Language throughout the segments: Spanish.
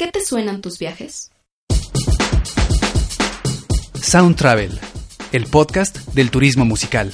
qué te suenan tus viajes? Sound Travel, el podcast del turismo musical.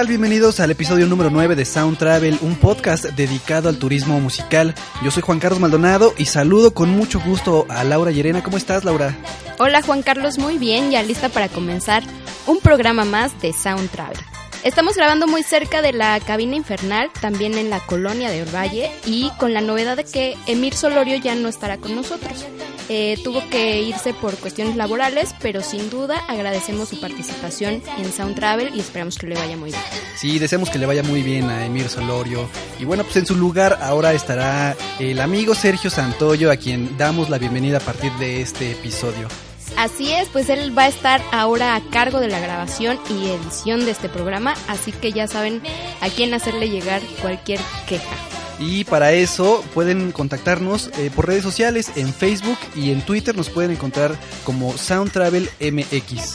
Tal? Bienvenidos al episodio número 9 de Sound Travel, un podcast dedicado al turismo musical. Yo soy Juan Carlos Maldonado y saludo con mucho gusto a Laura Llerena. ¿Cómo estás, Laura? Hola, Juan Carlos, muy bien, ya lista para comenzar un programa más de Sound Travel. Estamos grabando muy cerca de la cabina infernal, también en la colonia de Orvalle, y con la novedad de que Emir Solorio ya no estará con nosotros. Eh, tuvo que irse por cuestiones laborales, pero sin duda agradecemos su participación en Sound Travel y esperamos que le vaya muy bien. Sí, deseamos que le vaya muy bien a Emir Solorio. Y bueno, pues en su lugar ahora estará el amigo Sergio Santoyo, a quien damos la bienvenida a partir de este episodio. Así es, pues él va a estar ahora a cargo de la grabación y edición de este programa, así que ya saben a quién hacerle llegar cualquier queja. Y para eso pueden contactarnos eh, por redes sociales, en Facebook y en Twitter nos pueden encontrar como Sound Travel MX.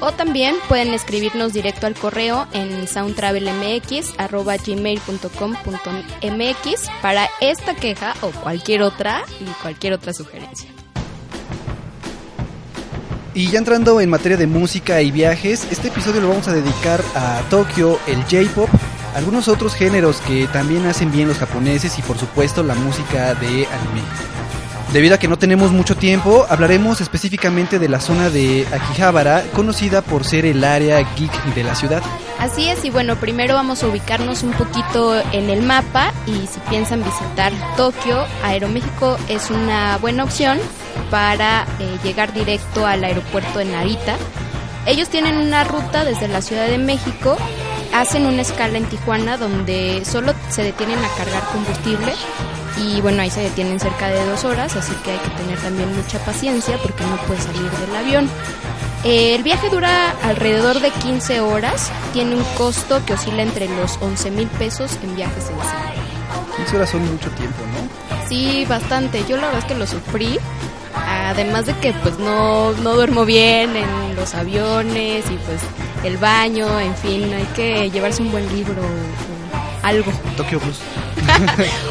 O también pueden escribirnos directo al correo en soundtravelmx.gmail.com.mx para esta queja o cualquier otra y cualquier otra sugerencia. Y ya entrando en materia de música y viajes, este episodio lo vamos a dedicar a Tokio, el J-Pop, algunos otros géneros que también hacen bien los japoneses y por supuesto la música de anime. Debido a que no tenemos mucho tiempo, hablaremos específicamente de la zona de Akihabara, conocida por ser el área geek de la ciudad. Así es, y bueno, primero vamos a ubicarnos un poquito en el mapa y si piensan visitar Tokio, Aeroméxico es una buena opción para eh, llegar directo al aeropuerto de Narita. Ellos tienen una ruta desde la Ciudad de México, hacen una escala en Tijuana donde solo se detienen a cargar combustible y bueno, ahí se detienen cerca de dos horas, así que hay que tener también mucha paciencia porque no puede salir del avión. El viaje dura alrededor de 15 horas, tiene un costo que oscila entre los 11 mil pesos en viajes en 15 horas son mucho tiempo, ¿no? Sí, bastante. Yo la verdad es que lo sufrí. Además de que pues no, no duermo bien en los aviones y pues el baño, en fin, hay que llevarse un buen libro o algo. Tokyo Blues.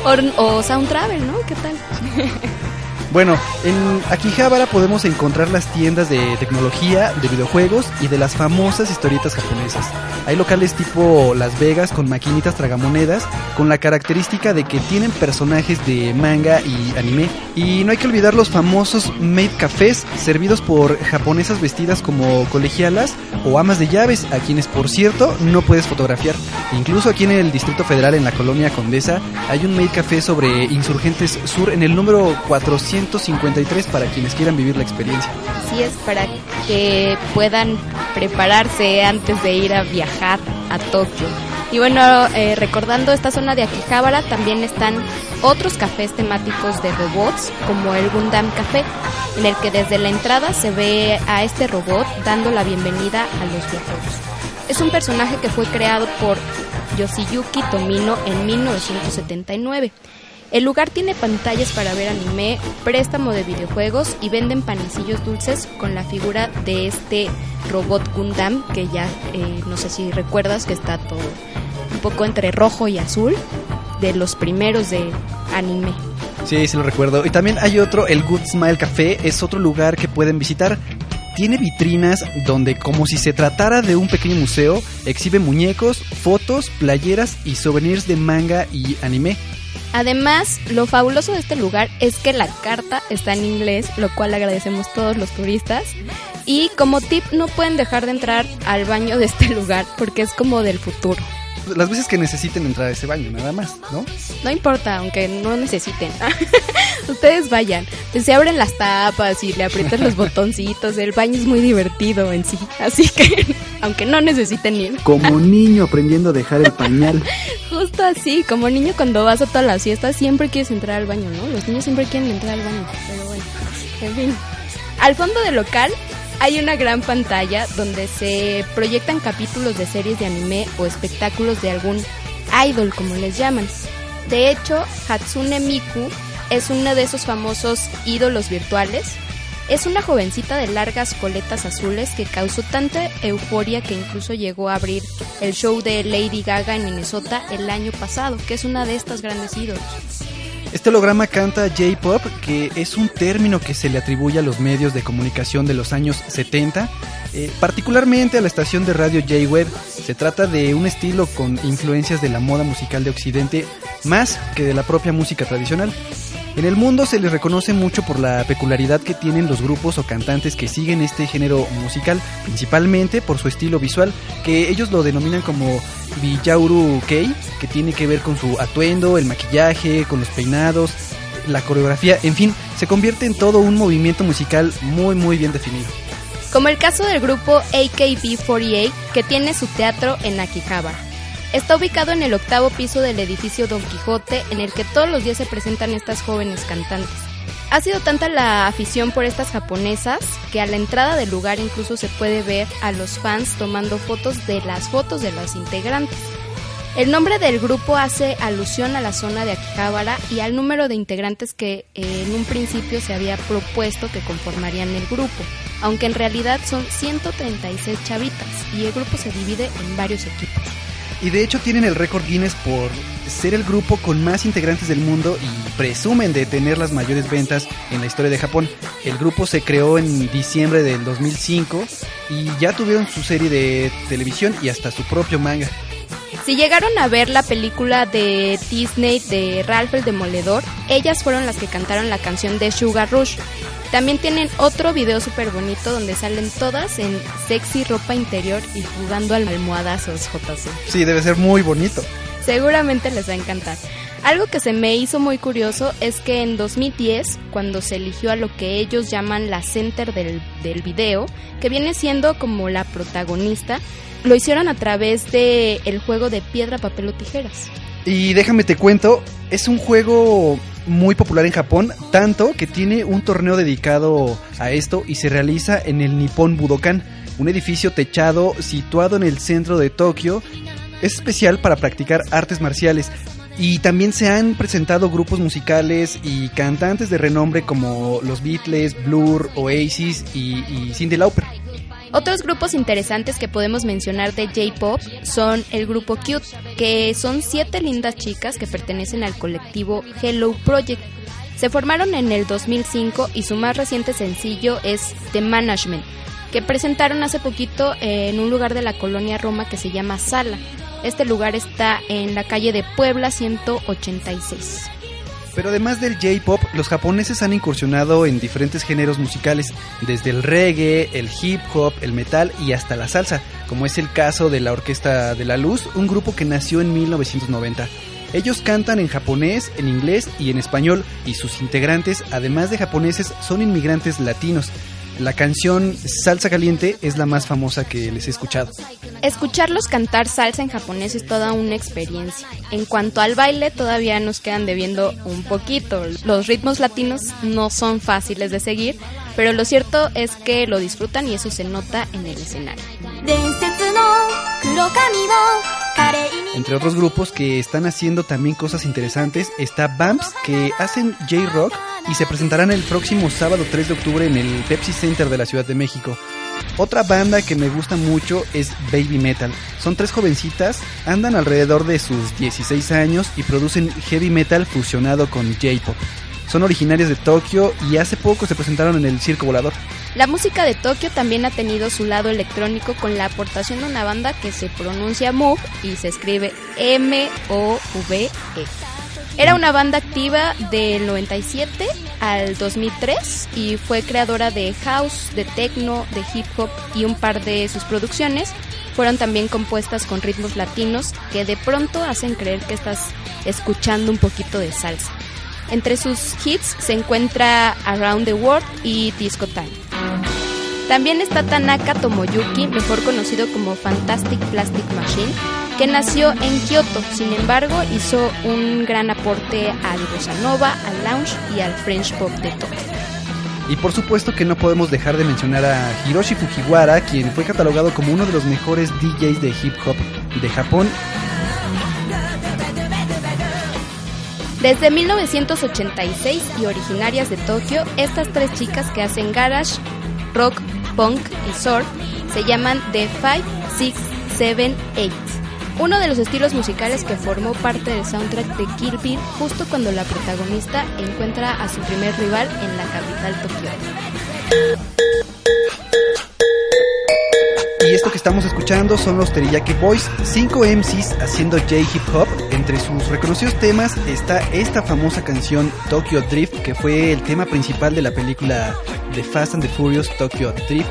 o, o Sound Travel, ¿no? ¿Qué tal? Bueno, en Akihabara podemos encontrar las tiendas de tecnología, de videojuegos y de las famosas historietas japonesas. Hay locales tipo Las Vegas con maquinitas tragamonedas, con la característica de que tienen personajes de manga y anime. Y no hay que olvidar los famosos maid cafés, servidos por japonesas vestidas como colegialas o amas de llaves, a quienes por cierto no puedes fotografiar. Incluso aquí en el Distrito Federal, en la colonia Condesa, hay un maid café sobre Insurgentes Sur en el número 400 153 para quienes quieran vivir la experiencia. Así es, para que puedan prepararse antes de ir a viajar a Tokio. Y bueno, eh, recordando esta zona de Akihabara, también están otros cafés temáticos de robots, como el Gundam Café, en el que desde la entrada se ve a este robot dando la bienvenida a los viajeros. Es un personaje que fue creado por Yoshiyuki Tomino en 1979 el lugar tiene pantallas para ver anime, préstamo de videojuegos y venden panecillos dulces con la figura de este robot Gundam que ya eh, no sé si recuerdas que está todo un poco entre rojo y azul de los primeros de anime. Sí, sí lo recuerdo. Y también hay otro, el Good Smile Café, es otro lugar que pueden visitar. Tiene vitrinas donde, como si se tratara de un pequeño museo, exhibe muñecos, fotos, playeras y souvenirs de manga y anime. Además, lo fabuloso de este lugar es que la carta está en inglés, lo cual agradecemos todos los turistas. Y como tip, no pueden dejar de entrar al baño de este lugar porque es como del futuro las veces que necesiten entrar a ese baño, nada más, ¿no? No importa, aunque no necesiten. Ustedes vayan. Se abren las tapas y le aprietan los botoncitos. El baño es muy divertido en sí. Así que, aunque no necesiten ir. Como niño aprendiendo a dejar el pañal. Justo así, como niño cuando vas a todas las fiestas siempre quieres entrar al baño, ¿no? Los niños siempre quieren entrar al baño. Pero bueno, en fin. Al fondo del local Hay una gran pantalla donde se proyectan capítulos de series de anime o espectáculos de algún idol, como les llaman. De hecho, Hatsune Miku es uno de esos famosos ídolos virtuales. Es una jovencita de largas coletas azules que causó tanta euforia que incluso llegó a abrir el show de Lady Gaga en Minnesota el año pasado, que es una de estas grandes ídolos. Este holograma canta J-Pop, que es un término que se le atribuye a los medios de comunicación de los años 70, eh, particularmente a la estación de radio J-Web. Se trata de un estilo con influencias de la moda musical de Occidente más que de la propia música tradicional. En el mundo se les reconoce mucho por la peculiaridad que tienen los grupos o cantantes que siguen este género musical, principalmente por su estilo visual, que ellos lo denominan como Bijauru Kei, que tiene que ver con su atuendo, el maquillaje, con los peinados, la coreografía, en fin, se convierte en todo un movimiento musical muy muy bien definido. Como el caso del grupo AKB48, que tiene su teatro en Akihabara. Está ubicado en el octavo piso del edificio Don Quijote, en el que todos los días se presentan estas jóvenes cantantes. Ha sido tanta la afición por estas japonesas que a la entrada del lugar incluso se puede ver a los fans tomando fotos de las fotos de los integrantes. El nombre del grupo hace alusión a la zona de Akihabara y al número de integrantes que eh, en un principio se había propuesto que conformarían el grupo, aunque en realidad son 136 chavitas y el grupo se divide en varios equipos. Y de hecho tienen el récord Guinness por ser el grupo con más integrantes del mundo y presumen de tener las mayores ventas en la historia de Japón. El grupo se creó en diciembre del 2005 y ya tuvieron su serie de televisión y hasta su propio manga. Si llegaron a ver la película de Disney de Ralph el Demoledor, ellas fueron las que cantaron la canción de Sugar Rush. También tienen otro video súper bonito donde salen todas en sexy ropa interior y jugando al almohadazos JC. Sí, debe ser muy bonito. Seguramente les va a encantar. Algo que se me hizo muy curioso es que en 2010, cuando se eligió a lo que ellos llaman la center del, del video, que viene siendo como la protagonista, lo hicieron a través de el juego de piedra, papel o tijeras. Y déjame te cuento, es un juego muy popular en Japón, tanto que tiene un torneo dedicado a esto y se realiza en el Nippon Budokan, un edificio techado situado en el centro de Tokio. Es especial para practicar artes marciales y también se han presentado grupos musicales y cantantes de renombre como los Beatles, Blur, Oasis y, y Cyndi Lauper. Otros grupos interesantes que podemos mencionar de J-Pop son el grupo Cute, que son siete lindas chicas que pertenecen al colectivo Hello Project. Se formaron en el 2005 y su más reciente sencillo es The Management, que presentaron hace poquito en un lugar de la colonia Roma que se llama Sala. Este lugar está en la calle de Puebla 186. Pero además del J-pop, los japoneses han incursionado en diferentes géneros musicales, desde el reggae, el hip hop, el metal y hasta la salsa, como es el caso de la Orquesta de la Luz, un grupo que nació en 1990. Ellos cantan en japonés, en inglés y en español, y sus integrantes, además de japoneses, son inmigrantes latinos. La canción Salsa Caliente es la más famosa que les he escuchado. Escucharlos cantar salsa en japonés es toda una experiencia. En cuanto al baile, todavía nos quedan debiendo un poquito. Los ritmos latinos no son fáciles de seguir, pero lo cierto es que lo disfrutan y eso se nota en el escenario. Entre otros grupos que están haciendo también cosas interesantes está Bumps que hacen J-Rock y se presentarán el próximo sábado 3 de octubre en el Pepsi Center de la Ciudad de México. Otra banda que me gusta mucho es Baby Metal. Son tres jovencitas, andan alrededor de sus 16 años y producen heavy metal fusionado con J-Pop. Son originarias de Tokio y hace poco se presentaron en el Circo Volador. La música de Tokio también ha tenido su lado electrónico con la aportación de una banda que se pronuncia Move y se escribe M-O-V-E. Era una banda activa del 97 al 2003 y fue creadora de house, de techno, de hip hop y un par de sus producciones fueron también compuestas con ritmos latinos que de pronto hacen creer que estás escuchando un poquito de salsa. Entre sus hits se encuentra Around the World y Disco Time. También está Tanaka Tomoyuki, mejor conocido como Fantastic Plastic Machine, que nació en Kyoto, sin embargo hizo un gran aporte al bossa nova, al lounge y al French pop de Tokio. Y por supuesto que no podemos dejar de mencionar a Hiroshi Fujiwara, quien fue catalogado como uno de los mejores DJs de hip hop de Japón. Desde 1986 y originarias de Tokio, estas tres chicas que hacen garage, rock, punk y surf se llaman The 5, 6, 7, 8 uno de los estilos musicales que formó parte del soundtrack de Kill Bill justo cuando la protagonista encuentra a su primer rival en la capital Tokio. Y esto que estamos escuchando son los Teriyaki Boys, cinco MCs haciendo J-Hip Hop. Entre sus reconocidos temas está esta famosa canción Tokyo Drift, que fue el tema principal de la película The Fast and the Furious Tokyo Drift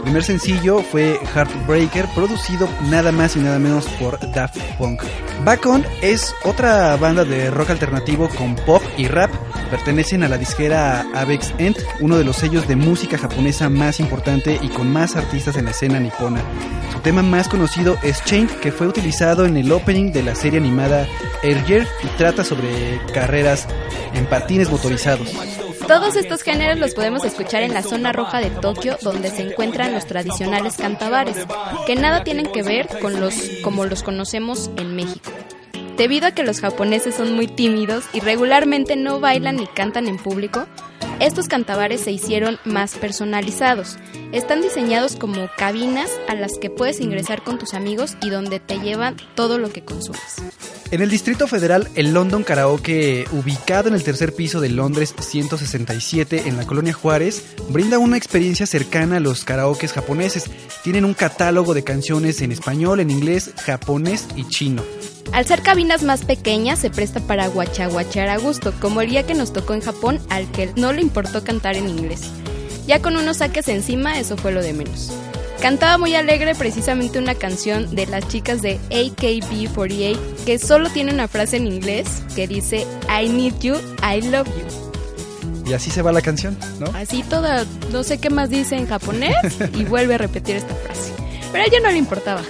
su primer sencillo fue Heartbreaker, producido nada más y nada menos por Daft Punk. Back es otra banda de rock alternativo con pop y rap. Pertenecen a la disquera Avex End, uno de los sellos de música japonesa más importante y con más artistas en la escena nipona. Su tema más conocido es Chain, que fue utilizado en el opening de la serie animada Year y trata sobre carreras en patines motorizados. Todos estos géneros los podemos escuchar en la zona roja de Tokio, donde se encuentran los tradicionales cantabares, que nada tienen que ver con los como los conocemos en México. Debido a que los japoneses son muy tímidos y regularmente no bailan ni cantan en público, estos cantabares se hicieron más personalizados. Están diseñados como cabinas a las que puedes ingresar con tus amigos y donde te llevan todo lo que consumes. En el Distrito Federal, el London Karaoke, ubicado en el tercer piso de Londres 167 en la colonia Juárez, brinda una experiencia cercana a los karaokes japoneses. Tienen un catálogo de canciones en español, en inglés, japonés y chino. Al ser cabinas más pequeñas, se presta para guachaguachar a gusto, como el día que nos tocó en Japón, al que no le importó cantar en inglés. Ya con unos saques encima, eso fue lo de menos. Cantaba muy alegre precisamente una canción de las chicas de AKB48 que solo tiene una frase en inglés que dice I need you, I love you. Y así se va la canción, ¿no? Así toda, no sé qué más dice en japonés y vuelve a repetir esta frase. Pero a ella no le importaba.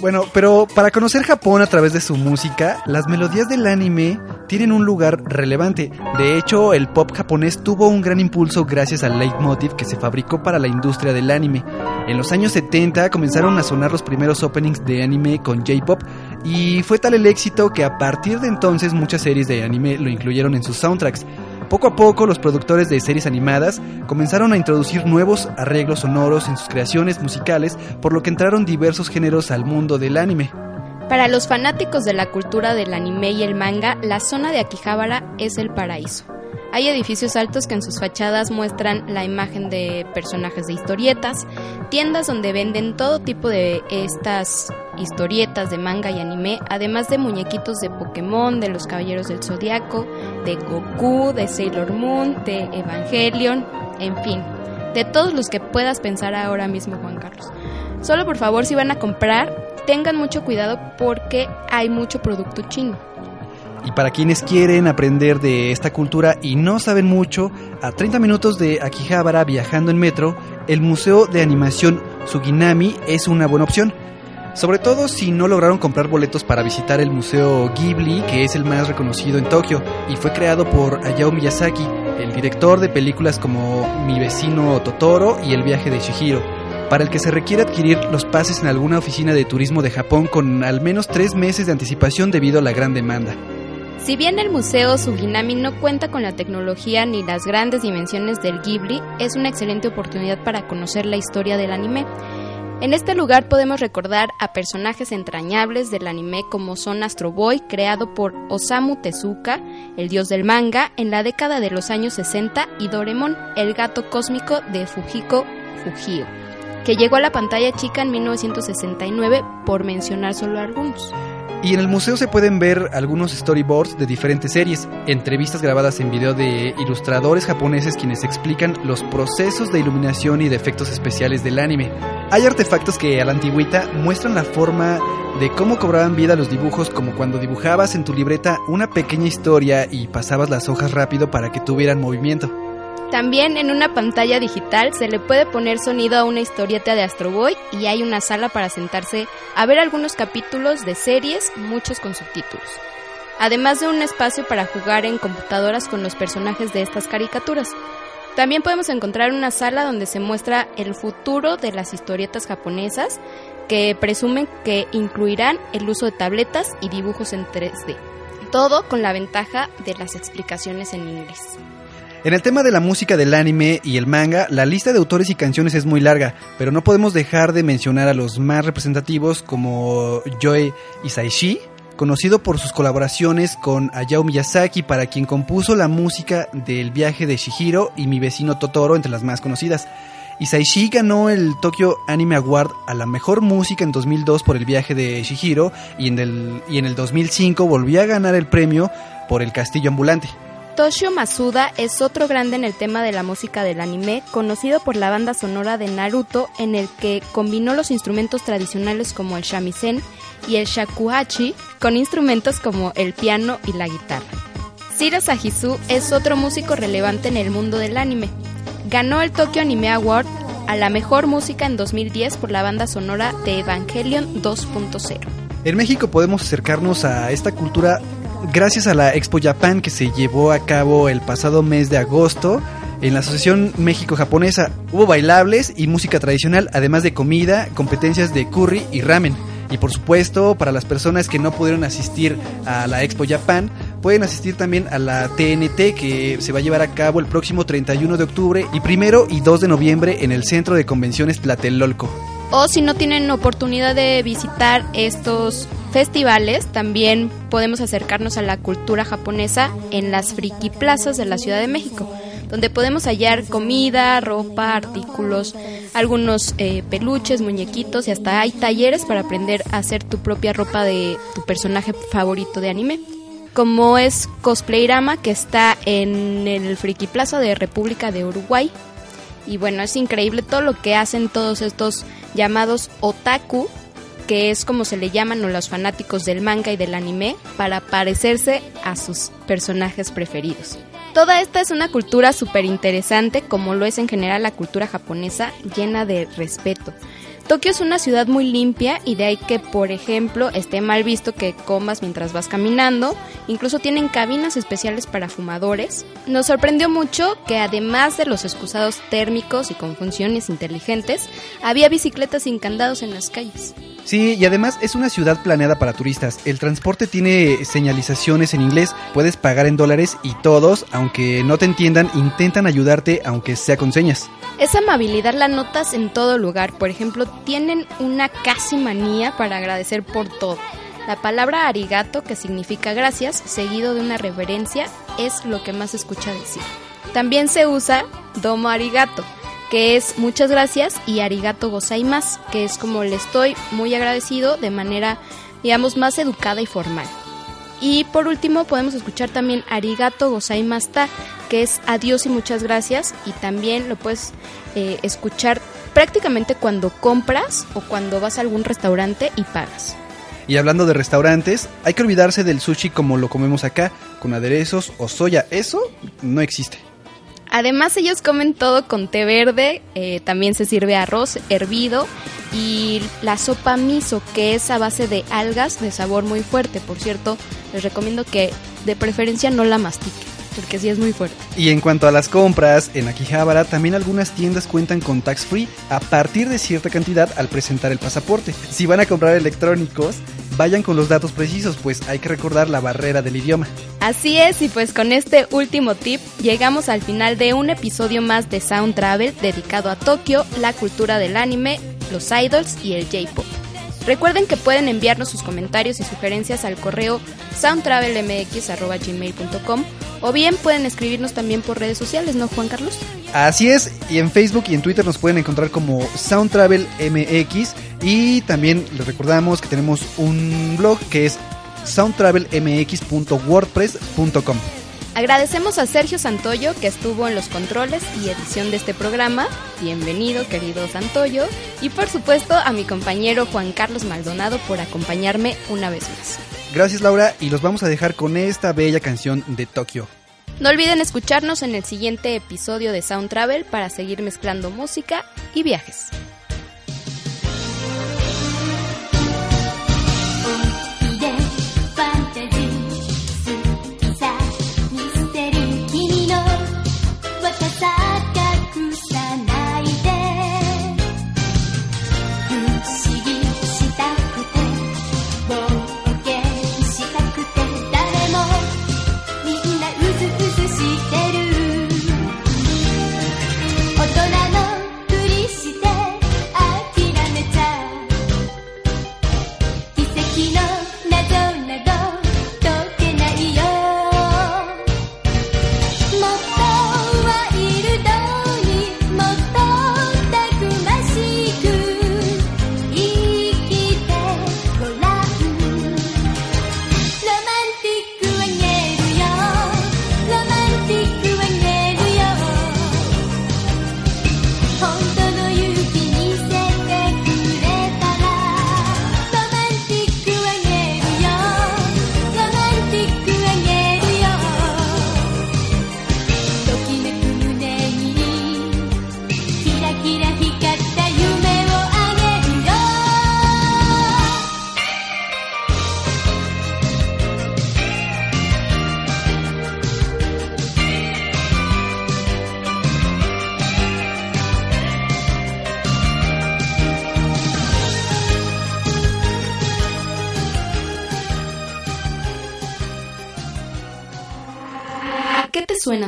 Bueno, pero para conocer Japón a través de su música, las melodías del anime tienen un lugar relevante. De hecho, el pop japonés tuvo un gran impulso gracias al leitmotiv que se fabricó para la industria del anime. En los años 70 comenzaron a sonar los primeros openings de anime con J-pop y fue tal el éxito que a partir de entonces muchas series de anime lo incluyeron en sus soundtracks. Poco a poco los productores de series animadas comenzaron a introducir nuevos arreglos sonoros en sus creaciones musicales, por lo que entraron diversos géneros al mundo del anime. Para los fanáticos de la cultura del anime y el manga, la zona de Akihabara es el paraíso. Hay edificios altos que en sus fachadas muestran la imagen de personajes de historietas, tiendas donde venden todo tipo de estas historietas de manga y anime, además de muñequitos de Pokémon, de los Caballeros del Zodiaco, de De Sailor Moon, de Evangelion, en fin, de todos los que puedas pensar ahora mismo, Juan Carlos. Solo por favor, si van a comprar, tengan mucho cuidado porque hay mucho producto chino. Y para quienes quieren aprender de esta cultura y no saben mucho, a 30 minutos de Akihabara viajando en metro, el Museo de Animación Suginami es una buena opción. Sobre todo si no lograron comprar boletos para visitar el Museo Ghibli, que es el más reconocido en Tokio, y fue creado por Hayao Miyazaki, el director de películas como Mi vecino Totoro y El viaje de Shihiro, para el que se requiere adquirir los pases en alguna oficina de turismo de Japón con al menos tres meses de anticipación debido a la gran demanda. Si bien el Museo Suginami no cuenta con la tecnología ni las grandes dimensiones del Ghibli, es una excelente oportunidad para conocer la historia del anime. En este lugar podemos recordar a personajes entrañables del anime como son Astro Boy, creado por Osamu Tezuka, el dios del manga, en la década de los años 60, y Doremon, el gato cósmico de Fujiko Fujio, que llegó a la pantalla chica en 1969, por mencionar solo algunos. Y en el museo se pueden ver algunos storyboards de diferentes series, entrevistas grabadas en video de ilustradores japoneses quienes explican los procesos de iluminación y de efectos especiales del anime. Hay artefactos que a la antigüita muestran la forma de cómo cobraban vida los dibujos como cuando dibujabas en tu libreta una pequeña historia y pasabas las hojas rápido para que tuvieran movimiento. También en una pantalla digital se le puede poner sonido a una historieta de Astro Boy y hay una sala para sentarse a ver algunos capítulos de series, muchos con subtítulos. Además de un espacio para jugar en computadoras con los personajes de estas caricaturas. También podemos encontrar una sala donde se muestra el futuro de las historietas japonesas que presumen que incluirán el uso de tabletas y dibujos en 3D. Todo con la ventaja de las explicaciones en inglés. En el tema de la música del anime y el manga, la lista de autores y canciones es muy larga, pero no podemos dejar de mencionar a los más representativos como Joe Isaishi, conocido por sus colaboraciones con Hayao Miyazaki, para quien compuso la música del viaje de Shihiro y mi vecino Totoro entre las más conocidas. Isaishi ganó el Tokyo Anime Award a la mejor música en 2002 por el viaje de Shihiro y en el, y en el 2005 volvió a ganar el premio por el castillo ambulante. Toshio Masuda es otro grande en el tema de la música del anime, conocido por la banda sonora de Naruto, en el que combinó los instrumentos tradicionales como el shamisen y el shakuhachi con instrumentos como el piano y la guitarra. Shiro Sajisu es otro músico relevante en el mundo del anime. Ganó el Tokyo Anime Award a la mejor música en 2010 por la banda sonora de Evangelion 2.0. En México podemos acercarnos a esta cultura gracias a la Expo Japan que se llevó a cabo el pasado mes de agosto en la Asociación México-Japonesa. Hubo bailables y música tradicional, además de comida, competencias de curry y ramen. Y por supuesto, para las personas que no pudieron asistir a la Expo Japan, pueden asistir también a la TNT que se va a llevar a cabo el próximo 31 de octubre y primero y 2 de noviembre en el Centro de Convenciones Tlatelolco. O si no tienen oportunidad de visitar estos festivales, también podemos acercarnos a la cultura japonesa en las friki plazas de la Ciudad de México, donde podemos hallar comida, ropa, artículos, algunos eh, peluches, muñequitos y hasta hay talleres para aprender a hacer tu propia ropa de tu personaje favorito de anime. Como es Cosplayrama, que está en el Friki Plaza de República de Uruguay. Y bueno, es increíble todo lo que hacen todos estos llamados otaku, que es como se le llaman a los fanáticos del manga y del anime, para parecerse a sus personajes preferidos. Toda esta es una cultura súper interesante, como lo es en general la cultura japonesa, llena de respeto. Tokio es una ciudad muy limpia y de ahí que, por ejemplo, esté mal visto que comas mientras vas caminando. Incluso tienen cabinas especiales para fumadores. Nos sorprendió mucho que además de los excusados térmicos y con funciones inteligentes, había bicicletas sin candados en las calles. Sí, y además es una ciudad planeada para turistas. El transporte tiene señalizaciones en inglés, puedes pagar en dólares y todos, aunque no te entiendan, intentan ayudarte aunque sea con señas. Esa amabilidad la notas en todo lugar. Por ejemplo, tienen una casi manía para agradecer por todo. La palabra arigato, que significa gracias, seguido de una reverencia, es lo que más se escucha decir. También se usa domo arigato, que es muchas gracias, y arigato gozaimasu, que es como le estoy muy agradecido de manera, digamos, más educada y formal. Y por último podemos escuchar también arigato gozaimasu ta, que es adiós y muchas gracias, y también lo puedes eh, escuchar prácticamente cuando compras o cuando vas a algún restaurante y pagas. Y hablando de restaurantes, hay que olvidarse del sushi como lo comemos acá, con aderezos o soya. Eso no existe. Además ellos comen todo con té verde, eh, también se sirve arroz hervido y la sopa miso que es a base de algas de sabor muy fuerte. Por cierto, les recomiendo que de preferencia no la mastiquen porque sí es muy fuerte. Y en cuanto a las compras, en Akihabara también algunas tiendas cuentan con tax free a partir de cierta cantidad al presentar el pasaporte. Si van a comprar electrónicos, vayan con los datos precisos, pues hay que recordar la barrera del idioma. Así es, y pues con este último tip llegamos al final de un episodio más de Sound Travel dedicado a Tokio, la cultura del anime, los idols y el J-pop. Recuerden que pueden enviarnos sus comentarios y sugerencias al correo soundtravelmx.gmail.com o bien pueden escribirnos también por redes sociales, ¿no, Juan Carlos? Así es, y en Facebook y en Twitter nos pueden encontrar como SoundTravelMX y también les recordamos que tenemos un blog que es soundtravelmx.wordpress.com. Agradecemos a Sergio Santoyo que estuvo en los controles y edición de este programa. Bienvenido, querido Santoyo. Y por supuesto a mi compañero Juan Carlos Maldonado por acompañarme una vez más. Gracias Laura y los vamos a dejar con esta bella canción de Tokio. No olviden escucharnos en el siguiente episodio de Sound Travel para seguir mezclando música y viajes.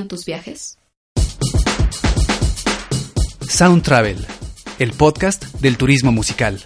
Tus viajes? Sound Travel, el podcast del turismo musical.